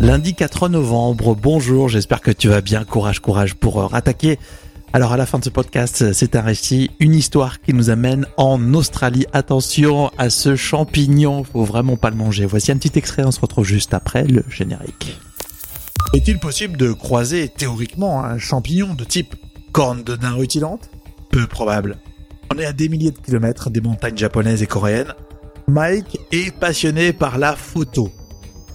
Lundi 4 novembre, bonjour, j'espère que tu vas bien, courage, courage pour euh, rattaquer. Alors à la fin de ce podcast, c'est un récit, une histoire qui nous amène en Australie. Attention à ce champignon, faut vraiment pas le manger. Voici un petit extrait, on se retrouve juste après le générique. Est-il possible de croiser théoriquement un champignon de type corne de nain rutilante? Peu probable. On est à des milliers de kilomètres des montagnes japonaises et coréennes. Mike est passionné par la photo.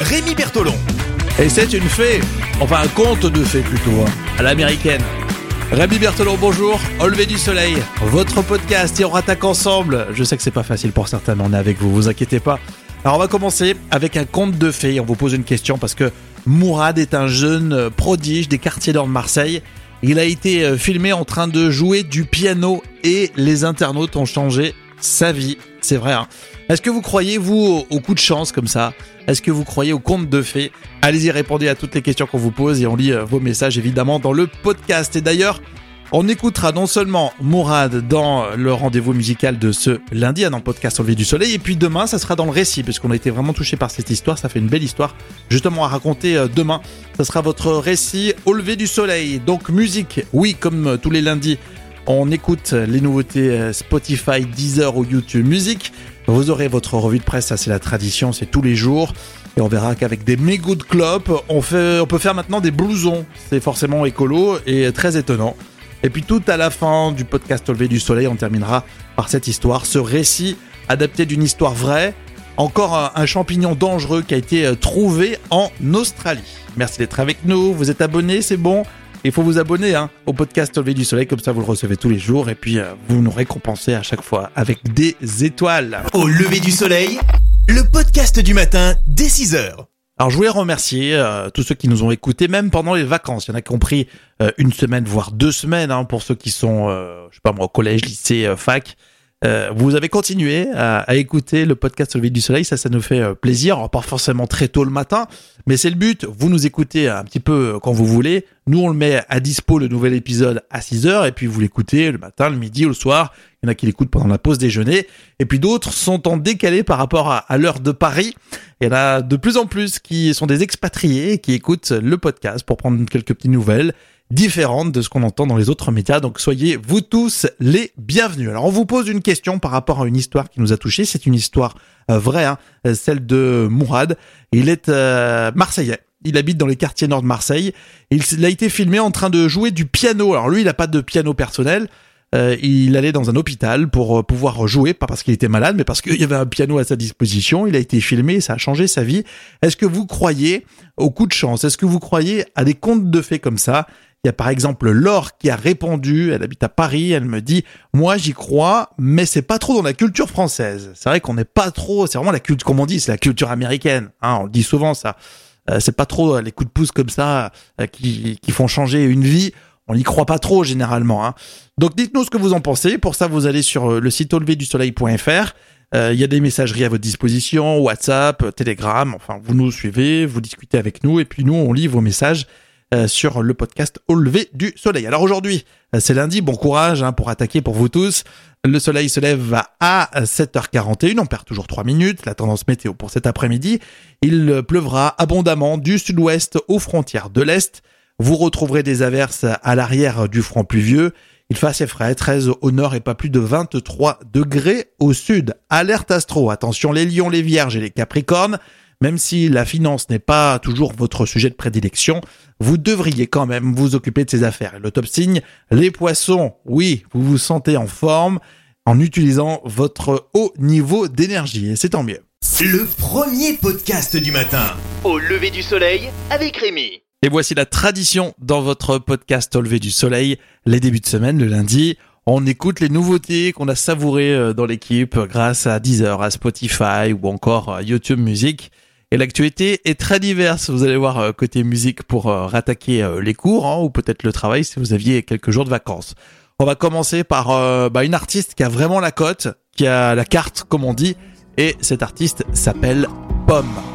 Rémi Bertolon. Et c'est une fée, enfin un conte de fées plutôt, hein, à l'américaine. Rémi Berthelot, bonjour, au lever du soleil, votre podcast et on attaque ensemble. Je sais que c'est pas facile pour certains, mais on est avec vous, vous inquiétez pas. Alors on va commencer avec un conte de fées. On vous pose une question parce que Mourad est un jeune prodige des quartiers d'or de Marseille. Il a été euh, filmé en train de jouer du piano et les internautes ont changé sa vie. C'est vrai. Hein Est-ce que vous croyez, vous, au coup de chance comme ça? Est-ce que vous croyez au conte de fées? Allez-y, répondez à toutes les questions qu'on vous pose et on lit euh, vos messages évidemment dans le podcast. Et d'ailleurs, on écoutera non seulement Mourad dans le rendez-vous musical de ce lundi, dans le podcast lever du soleil, et puis demain, ça sera dans le récit, puisqu'on a été vraiment touché par cette histoire. Ça fait une belle histoire, justement, à raconter euh, demain. Ça sera votre récit Au lever du soleil. Donc, musique, oui, comme euh, tous les lundis, on écoute les nouveautés euh, Spotify, Deezer ou YouTube Music. Vous aurez votre revue de presse, ça c'est la tradition, c'est tous les jours. Et on verra qu'avec des mégots de clopes, on, peut faire maintenant des blousons. C'est forcément écolo et très étonnant. Et puis tout à la fin du podcast Au lever du soleil, on terminera par cette histoire, ce récit adapté d'une histoire vraie. Encore un, un champignon dangereux qui a été euh, trouvé en Australie. Merci d'être avec nous, vous êtes abonnés, c'est bon il faut vous abonner hein, au podcast Au lever du soleil, comme ça vous le recevez tous les jours et puis euh, vous nous récompensez à chaque fois avec des étoiles. Au lever du soleil, le podcast du matin dès 6h. Alors je voulais remercier euh, tous ceux qui nous ont écoutés, même pendant les vacances. Il y en a qui ont pris euh, une semaine, voire deux semaines, hein, pour ceux qui sont, euh, je sais pas moi, au collège, lycée, euh, fac. Euh, vous avez continué à, écouter le podcast Au lever du soleil, ça, ça nous fait euh, plaisir. Pas forcément très tôt le matin, mais c'est le but. Vous nous écoutez un petit peu euh, quand vous voulez. Nous, on le met à dispo le nouvel épisode à 6 heures, et puis vous l'écoutez le matin, le midi ou le soir. Il y en a qui l'écoutent pendant la pause déjeuner, et puis d'autres sont en décalé par rapport à, à l'heure de Paris. Il y en a de plus en plus qui sont des expatriés qui écoutent le podcast pour prendre quelques petites nouvelles différentes de ce qu'on entend dans les autres médias. Donc soyez vous tous les bienvenus. Alors on vous pose une question par rapport à une histoire qui nous a touchés. C'est une histoire euh, vraie, hein, celle de Mourad. Il est euh, marseillais. Il habite dans les quartiers nord de Marseille. Il a été filmé en train de jouer du piano. Alors lui, il n'a pas de piano personnel. Euh, il allait dans un hôpital pour euh, pouvoir jouer, pas parce qu'il était malade, mais parce qu'il y avait un piano à sa disposition. Il a été filmé, ça a changé sa vie. Est-ce que vous croyez au coup de chance? Est-ce que vous croyez à des contes de fées comme ça? Il y a par exemple Laure qui a répondu, elle habite à Paris, elle me dit "Moi, j'y crois, mais c'est pas trop dans la culture française. C'est vrai qu'on n'est pas trop, c'est vraiment la culture comme on dit, c'est la culture américaine, hein, on le dit souvent ça. Euh, c'est pas trop euh, les coups de pouce comme ça euh, qui, qui font changer une vie. On n'y croit pas trop généralement. Hein. Donc dites-nous ce que vous en pensez. Pour ça, vous allez sur le site auleverdusoleil.fr. Il y a des messageries à votre disposition, WhatsApp, Telegram. Enfin, vous nous suivez, vous discutez avec nous, et puis nous, on lit vos messages euh, sur le podcast Au lever du soleil. Alors aujourd'hui, euh, c'est lundi. Bon courage hein, pour attaquer pour vous tous. Le soleil se lève à 7h41. On perd toujours 3 minutes. La tendance météo pour cet après-midi. Il pleuvra abondamment du sud-ouest aux frontières de l'est. Vous retrouverez des averses à l'arrière du front pluvieux. Il fait assez frais, 13 au nord et pas plus de 23 degrés au sud. Alerte astro, attention les lions, les vierges et les capricornes. Même si la finance n'est pas toujours votre sujet de prédilection, vous devriez quand même vous occuper de ces affaires. Et le top signe, les poissons, oui, vous vous sentez en forme en utilisant votre haut niveau d'énergie et c'est tant mieux. Le premier podcast du matin. Au lever du soleil avec Rémi. Et voici la tradition dans votre podcast Au lever du soleil, les débuts de semaine, le lundi. On écoute les nouveautés qu'on a savourées euh, dans l'équipe grâce à Deezer, à Spotify ou encore à YouTube Music. Et l'actualité est très diverse. Vous allez voir euh, côté musique pour euh, rattaquer euh, les cours hein, ou peut-être le travail si vous aviez quelques jours de vacances. On va commencer par bah, une artiste qui a vraiment la cote, qui a la carte comme on dit, et cet artiste s'appelle Pomme.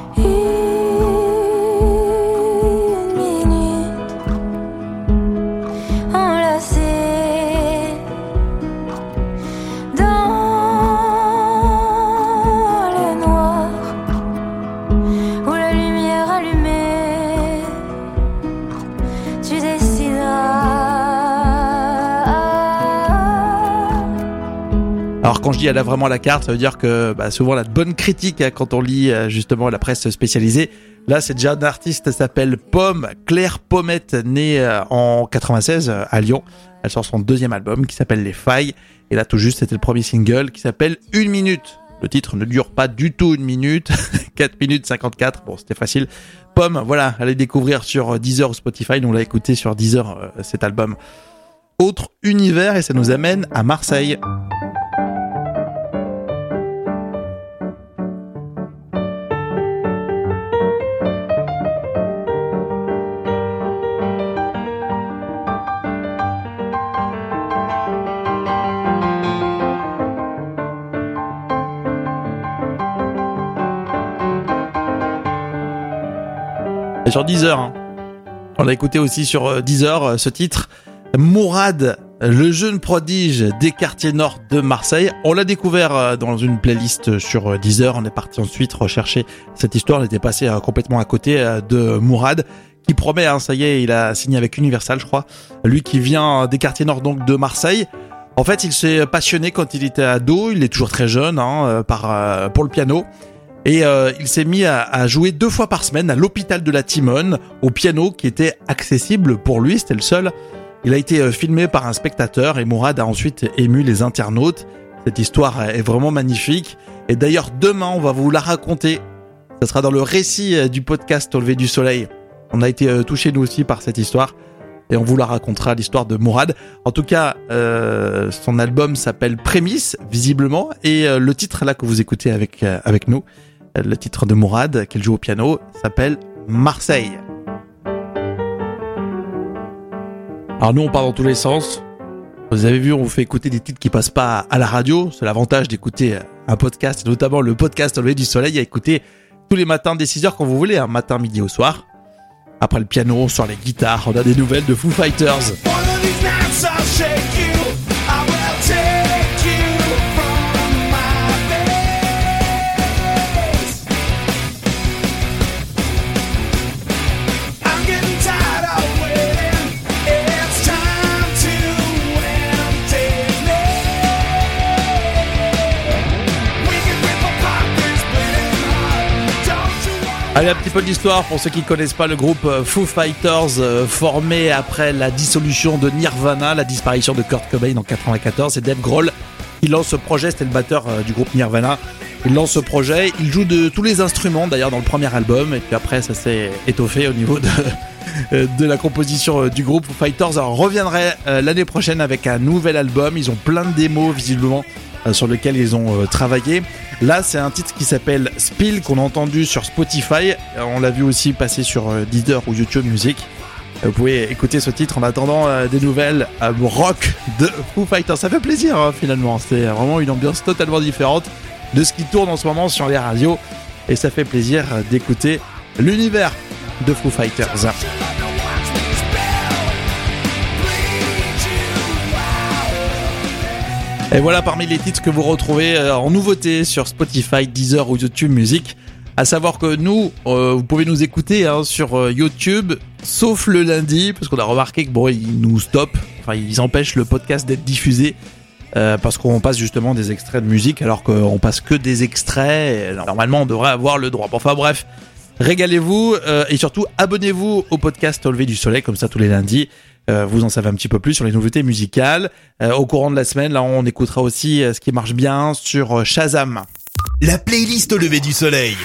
Alors quand je dis elle a vraiment la carte, ça veut dire que bah, souvent la bonne critique hein, quand on lit euh, justement la presse spécialisée. Là, c'est déjà un artiste, s'appelle Pomme, Claire Pommette, née euh, en 96 euh, à Lyon. Elle sort son deuxième album qui s'appelle Les Failles. Et là, tout juste, c'était le premier single qui s'appelle Une minute. Le titre ne dure pas du tout une minute, 4 minutes 54. Bon, c'était facile. Pomme, voilà, allez découvrir sur Deezer ou Spotify. Nous, on l'a écouté sur Deezer, cet album. Autre univers et ça nous amène à Marseille. Sur Deezer. Hein. On l'a écouté aussi sur euh, Deezer euh, ce titre. Mourad, le jeune prodige des quartiers nord de Marseille. On l'a découvert euh, dans une playlist sur Deezer. On est parti ensuite rechercher cette histoire. On était passé complètement à côté de Mourad qui promet, hein, ça y est, il a signé avec Universal, je crois. Lui qui vient des quartiers nord donc de Marseille. En fait, il s'est passionné quand il était ado. Il est toujours très jeune hein, par pour le piano. Et euh, il s'est mis à, jouer deux fois par semaine à l'hôpital de la Timone, au piano qui était accessible pour lui, c'était le seul. Il a été euh, filmé par un spectateur et Mourad a ensuite ému les internautes. Cette histoire est vraiment magnifique. Et d'ailleurs, demain, on va vous la raconter. Ça sera dans le récit euh, du podcast Au lever du soleil. On a été touchés nous aussi par cette histoire. Et on vous la racontera l'histoire de Mourad. En tout cas, euh, son album s'appelle Prémisse, visiblement, et le titre là que vous écoutez avec avec nous, le titre de Mourad, qu'elle joue au piano, s'appelle Marseille. Alors nous, on part dans tous les sens. Vous avez vu, on vous fait écouter des titres qui passent pas à la radio. C'est l'avantage d'écouter un podcast, notamment le podcast Au lever du soleil, à écouter tous les matins dès 6 heures quand vous voulez, un matin, midi au soir. Après le piano, on sort les guitares, on a des nouvelles de Foo Fighters. Allez, un petit peu d'histoire pour ceux qui ne connaissent pas le groupe euh, Foo Fighters, euh, formé après la dissolution de Nirvana, la disparition de Kurt Cobain en 94. C'est Dave Grohl qui lance ce projet, c'était le batteur euh, du groupe Nirvana. Il lance ce projet, il joue de tous les instruments d'ailleurs dans le premier album, et puis après ça s'est étoffé au niveau de, la composition du groupe Foo Fighters. Alors, reviendrait l'année prochaine avec un nouvel album, ils ont plein de démos visiblement sur lequel ils ont euh, travaillé. Là, c'est un titre qui s'appelle Spill qu'on a entendu sur Spotify. Euh, on l'a vu aussi passer sur Deezer ou YouTube Music. Vous pouvez écouter ce titre en attendant des nouvelles rock de Foo Fighters. Ça fait plaisir hein, finalement. C'est vraiment une ambiance totalement différente de ce qui tourne en ce moment sur les radios. Et ça fait plaisir d'écouter l'univers de Foo Fighters. Et voilà parmi les titres que vous retrouvez euh, en nouveauté sur Spotify, Deezer ou YouTube Music. À savoir que nous, euh, vous pouvez nous écouter hein, sur euh, YouTube, sauf le lundi, parce qu'on a remarqué que bon, ils nous stoppent, enfin ils empêchent le podcast d'être diffusé. parce qu'on passe justement des extraits de musique alors qu'on passe que des extraits. Normalement, on devrait avoir le droit. Enfin bref, régalez-vous et surtout abonnez-vous au podcast Au du soleil comme ça tous les lundis. Euh, vous en savez un petit peu plus sur les nouveautés musicales. Euh, au courant de la semaine, là, on écoutera aussi euh, ce qui marche bien sur Shazam. La playlist au lever du soleil.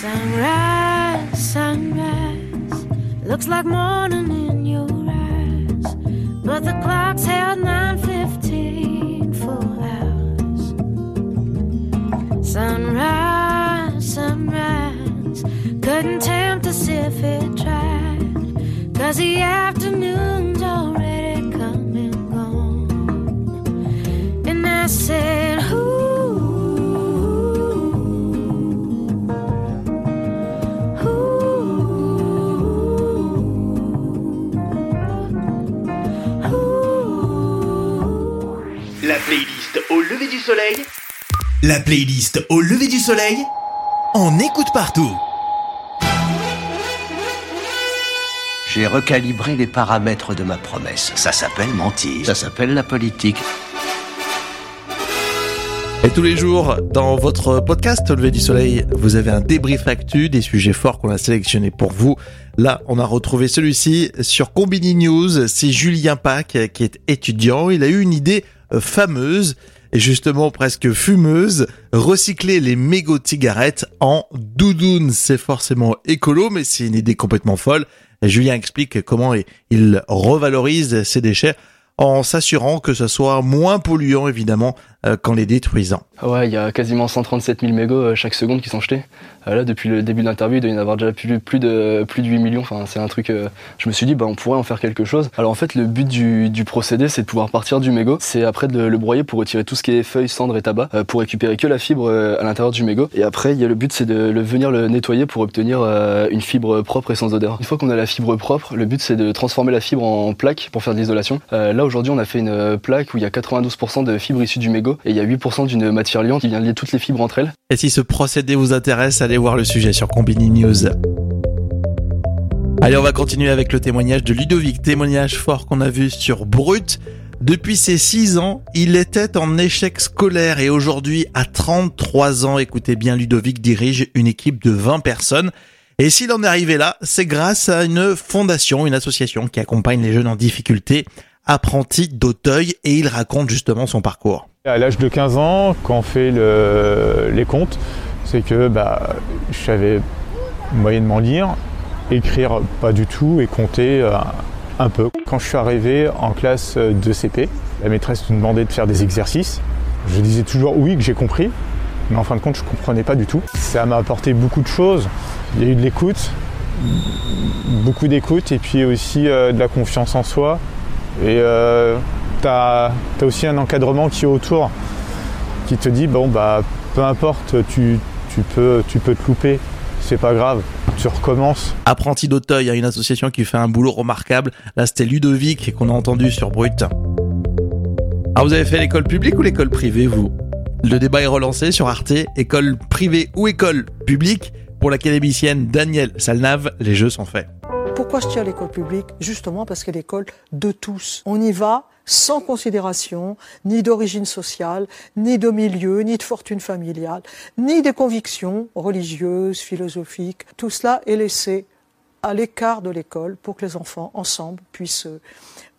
Sunrise, sunrise, looks like morning in your eyes, but the clock's held 9:15 full hours. Sunrise, sunrise. Couldn't tempt us if it tried. Cause the afternoon's already come and gone. And I said, Ooh, ooh, ooh. La playlist au lever du soleil. La playlist au lever du soleil. On écoute partout. J'ai recalibré les paramètres de ma promesse. Ça s'appelle mentir. Ça s'appelle la politique. Et tous les jours, dans votre podcast Levé du Soleil, vous avez un débrief actu des sujets forts qu'on a sélectionnés pour vous. Là, on a retrouvé celui-ci sur Combini News. C'est Julien Pack qui est étudiant. Il a eu une idée euh, fameuse et justement presque fumeuse. Recycler les mégots de cigarettes en doudoune. C'est forcément écolo, mais c'est une idée complètement folle. Julien explique comment il revalorise ces déchets en s'assurant que ce soit moins polluant évidemment qu'en les détruisant. Ah Ouais, il y a quasiment 137 000 mégots euh, chaque seconde qui sont jetés. Euh, Là, depuis le début de l'interview, il doit y en avoir déjà plus, de, plus de 8 millions. Enfin, c'est un truc. euh, je me suis dit, bah, on pourrait en faire quelque chose. Alors, en fait, le but du, procédé, c'est de pouvoir partir du mégot. C'est après de le, broyer pour retirer tout ce qui est feuilles, cendres et tabac, euh, pour récupérer que la fibre euh, à l'intérieur du mégot. Et après, il y a le but, c'est de venir le nettoyer pour obtenir euh, une fibre propre et sans odeur. Une fois qu'on a la fibre propre, le but, c'est de transformer la fibre en plaque pour faire de l'isolation. Euh, là, aujourd'hui, on a fait une euh, plaque où il y a 92% de fibres issues du mégot et il y a 8% d'une matière liante qui vient lier toutes les fibres entre elles. Et si ce procédé vous intéresse, allez voir le sujet sur Combini News. Allez, on va continuer avec le témoignage de Ludovic, témoignage fort qu'on a vu sur Brut. Depuis ses 6 ans, il était en échec scolaire et aujourd'hui, à 33 ans, écoutez bien, Ludovic dirige une équipe de 20 personnes. Et s'il en est arrivé là, c'est grâce à une fondation, une association qui accompagne les jeunes en difficulté, Apprenti d'Auteuil, et il raconte justement son parcours. À l'âge de 15 ans, quand on fait le- les comptes, c'est que bah, je savais moyennement lire, écrire pas du tout et compter euh, un peu. Quand je suis arrivé en classe de CP, la maîtresse nous demandait de faire des exercices. Je disais toujours oui que j'ai compris, mais en fin de compte je comprenais pas du tout. Ça m'a apporté beaucoup de choses. Il y a eu de l'écoute, beaucoup d'écoute et puis aussi euh, de la confiance en soi. Euh, tu as, aussi un encadrement qui est autour, qui te dit bon bah peu importe, tu, peux, tu peux te louper, c'est pas grave, tu recommences. Apprenti d'Auteuil a une association qui fait un boulot remarquable. Là, c'était Ludovic qu'on a entendu sur Brut. Ah, vous avez fait l'école publique ou l'école privée, vous? Le débat est relancé sur Arte, école privée ou école publique. Pour l'académicienne Danielle Salnave, les jeux sont faits. Pourquoi je tiens l'école publique Justement parce qu'elle est l'école de tous. On y va sans considération ni d'origine sociale, ni de milieu, ni de fortune familiale, ni des convictions religieuses, philosophiques. Tout cela est laissé à l'écart de l'école pour que les enfants, ensemble, puissent euh,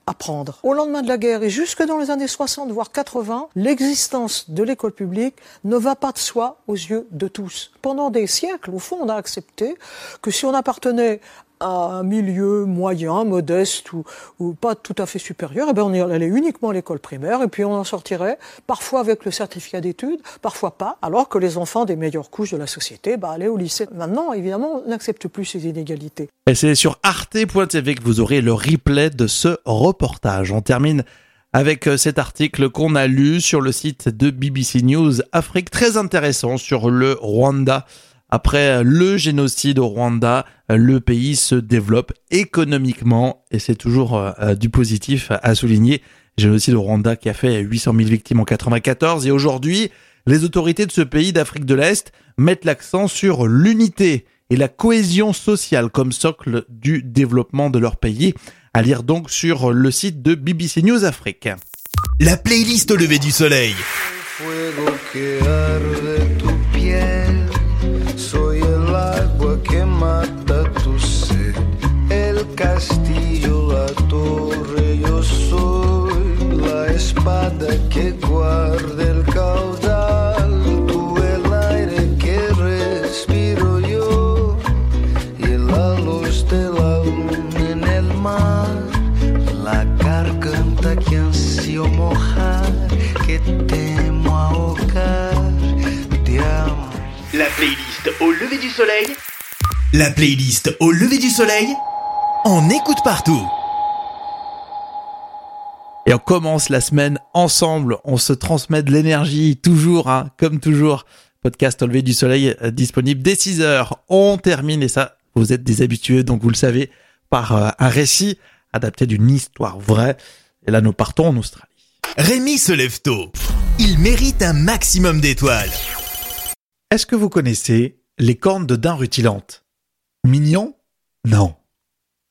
apprendre. Au lendemain de la guerre et jusque dans les années 60, voire 80, l'existence de l'école publique ne va pas de soi aux yeux de tous. Pendant des siècles, au fond, on a accepté que si on appartenait à un milieu moyen, modeste ou, pas tout à fait supérieur, eh ben on allait uniquement à l'école primaire et puis on en sortirait parfois avec le certificat d'études, parfois pas, alors que les enfants des meilleures couches de la société bah, allaient au lycée. Maintenant, évidemment, on n'accepte plus ces inégalités. Et c'est sur arte.tv que vous aurez le replay de ce reportage. On termine avec euh, cet article qu'on a lu sur le site de BBC News Afrique, très intéressant sur le Rwanda. Après le génocide au Rwanda, le pays se développe économiquement et c'est toujours euh, du positif à souligner. Génocide au Rwanda qui a fait 800 000 victimes en 94 et aujourd'hui, les autorités de ce pays d'Afrique de l'Est mettent l'accent sur l'unité et la cohésion sociale comme socle du développement de leur pays. À lire donc sur le site de BBC News Afrique. La playlist au lever du soleil. Guarda caudal. Respiro luna mar. Garganta ansio mojar, temo ahogar, amo. La playlist au lever du soleil. La playlist au lever du soleil, on écoute partout. Et on commence la semaine ensemble. On se transmet de l'énergie, toujours, hein, comme toujours. Podcast au lever du soleil euh, disponible dès 6 heures. On termine, et ça, vous êtes des habitués, donc vous le savez, par euh, un récit adapté d'une histoire vraie. Et là, nous partons en Australie. Rémi se lève tôt. Il mérite un maximum d'étoiles. Est-ce que vous connaissez les cornes de daim rutilantes Mignon? Non.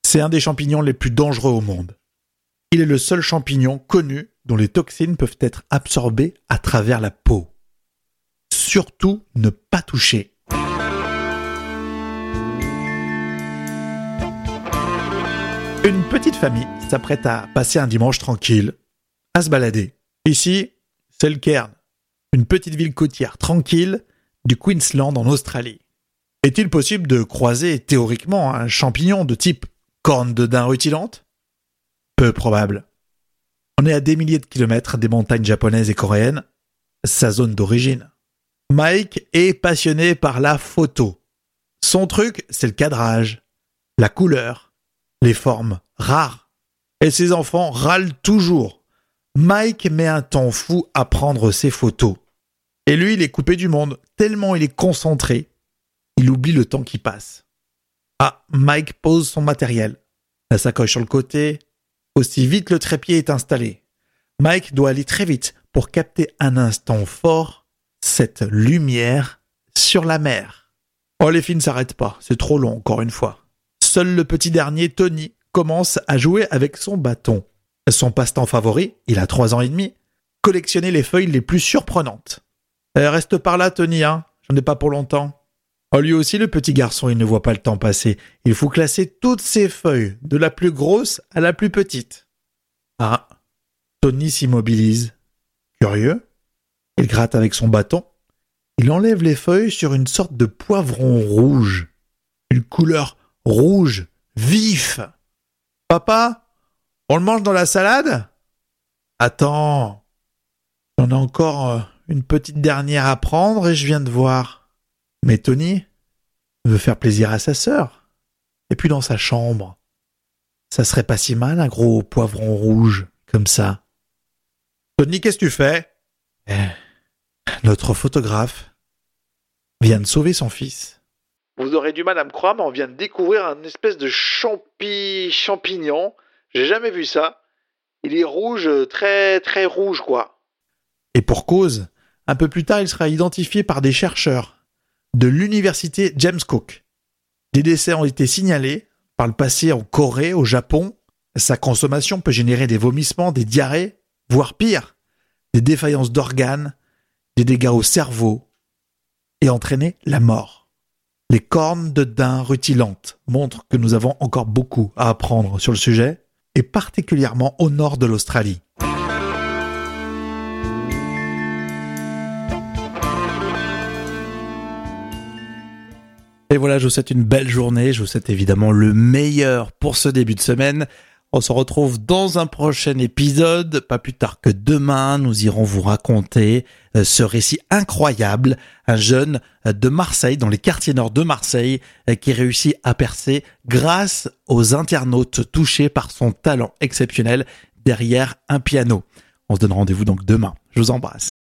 C'est un des champignons les plus dangereux au monde. Il est le seul champignon connu dont les toxines peuvent être absorbées à travers la peau. Surtout ne pas toucher. Une petite famille s'apprête à passer un dimanche tranquille, à se balader. Ici, c'est le Cairn, une petite ville côtière tranquille du Queensland en Australie. Est-il possible de croiser théoriquement un champignon de type corne de daim rutilante? Peu probable. On est à des milliers de kilomètres des montagnes japonaises et coréennes, sa zone d'origine. Mike est passionné par la photo. Son truc, c'est le cadrage, la couleur, les formes rares. Et ses enfants râlent toujours. Mike met un temps fou à prendre ses photos. Et lui, il est coupé du monde, tellement il est concentré. Il oublie le temps qui passe. Ah, Mike pose son matériel. La sacoche sur le côté. Aussi vite le trépied est installé. Mike doit aller très vite pour capter un instant fort cette lumière sur la mer. Oh, les filles ne s'arrêtent pas, c'est trop long encore une fois. Seul le petit dernier, Tony, commence à jouer avec son bâton. Son passe-temps favori, il a trois ans et demi, collectionner les feuilles les plus surprenantes. Eh, reste par là, Tony, hein, j'en ai pas pour longtemps. Oh, lui aussi, le petit garçon, il ne voit pas le temps passer. Il faut classer toutes ses feuilles, de la plus grosse à la plus petite. Ah, Tony s'immobilise. Curieux, il gratte avec son bâton. Il enlève les feuilles sur une sorte de poivron rouge. Une couleur rouge, vif. Papa, on le mange dans la salade? Attends, j'en ai encore euh, une petite dernière à prendre et je viens de voir. Mais Tony veut faire plaisir à sa sœur. Et puis dans sa chambre. Ça serait pas si mal un gros poivron rouge comme ça. Tony, qu'est-ce que tu fais? Eh, Notre photographe vient de sauver son fils. Vous aurez du mal à me croire, mais on vient de découvrir un espèce de champi champignon. J'ai jamais vu ça. Il est rouge, très très rouge quoi. Et pour cause, un peu plus tard, il sera identifié par des chercheurs de l'université James Cook. Des décès ont été signalés par le passé en Corée, au Japon. Sa consommation peut générer des vomissements, des diarrhées, voire pire, des défaillances d'organes, des dégâts au cerveau et entraîner la mort. Les cornes de daim rutilantes montrent que nous avons encore beaucoup à apprendre sur le sujet, et particulièrement au nord de l'Australie. Et voilà, je vous souhaite une belle journée. Je vous souhaite évidemment le meilleur pour ce début de semaine. On se retrouve dans un prochain épisode, pas plus tard que demain. Nous irons vous raconter euh, ce récit incroyable. Un jeune euh, de Marseille, dans les quartiers nord de Marseille, euh, qui réussit à percer grâce aux internautes touchés par son talent exceptionnel derrière un piano. On se donne rendez-vous donc demain. Je vous embrasse.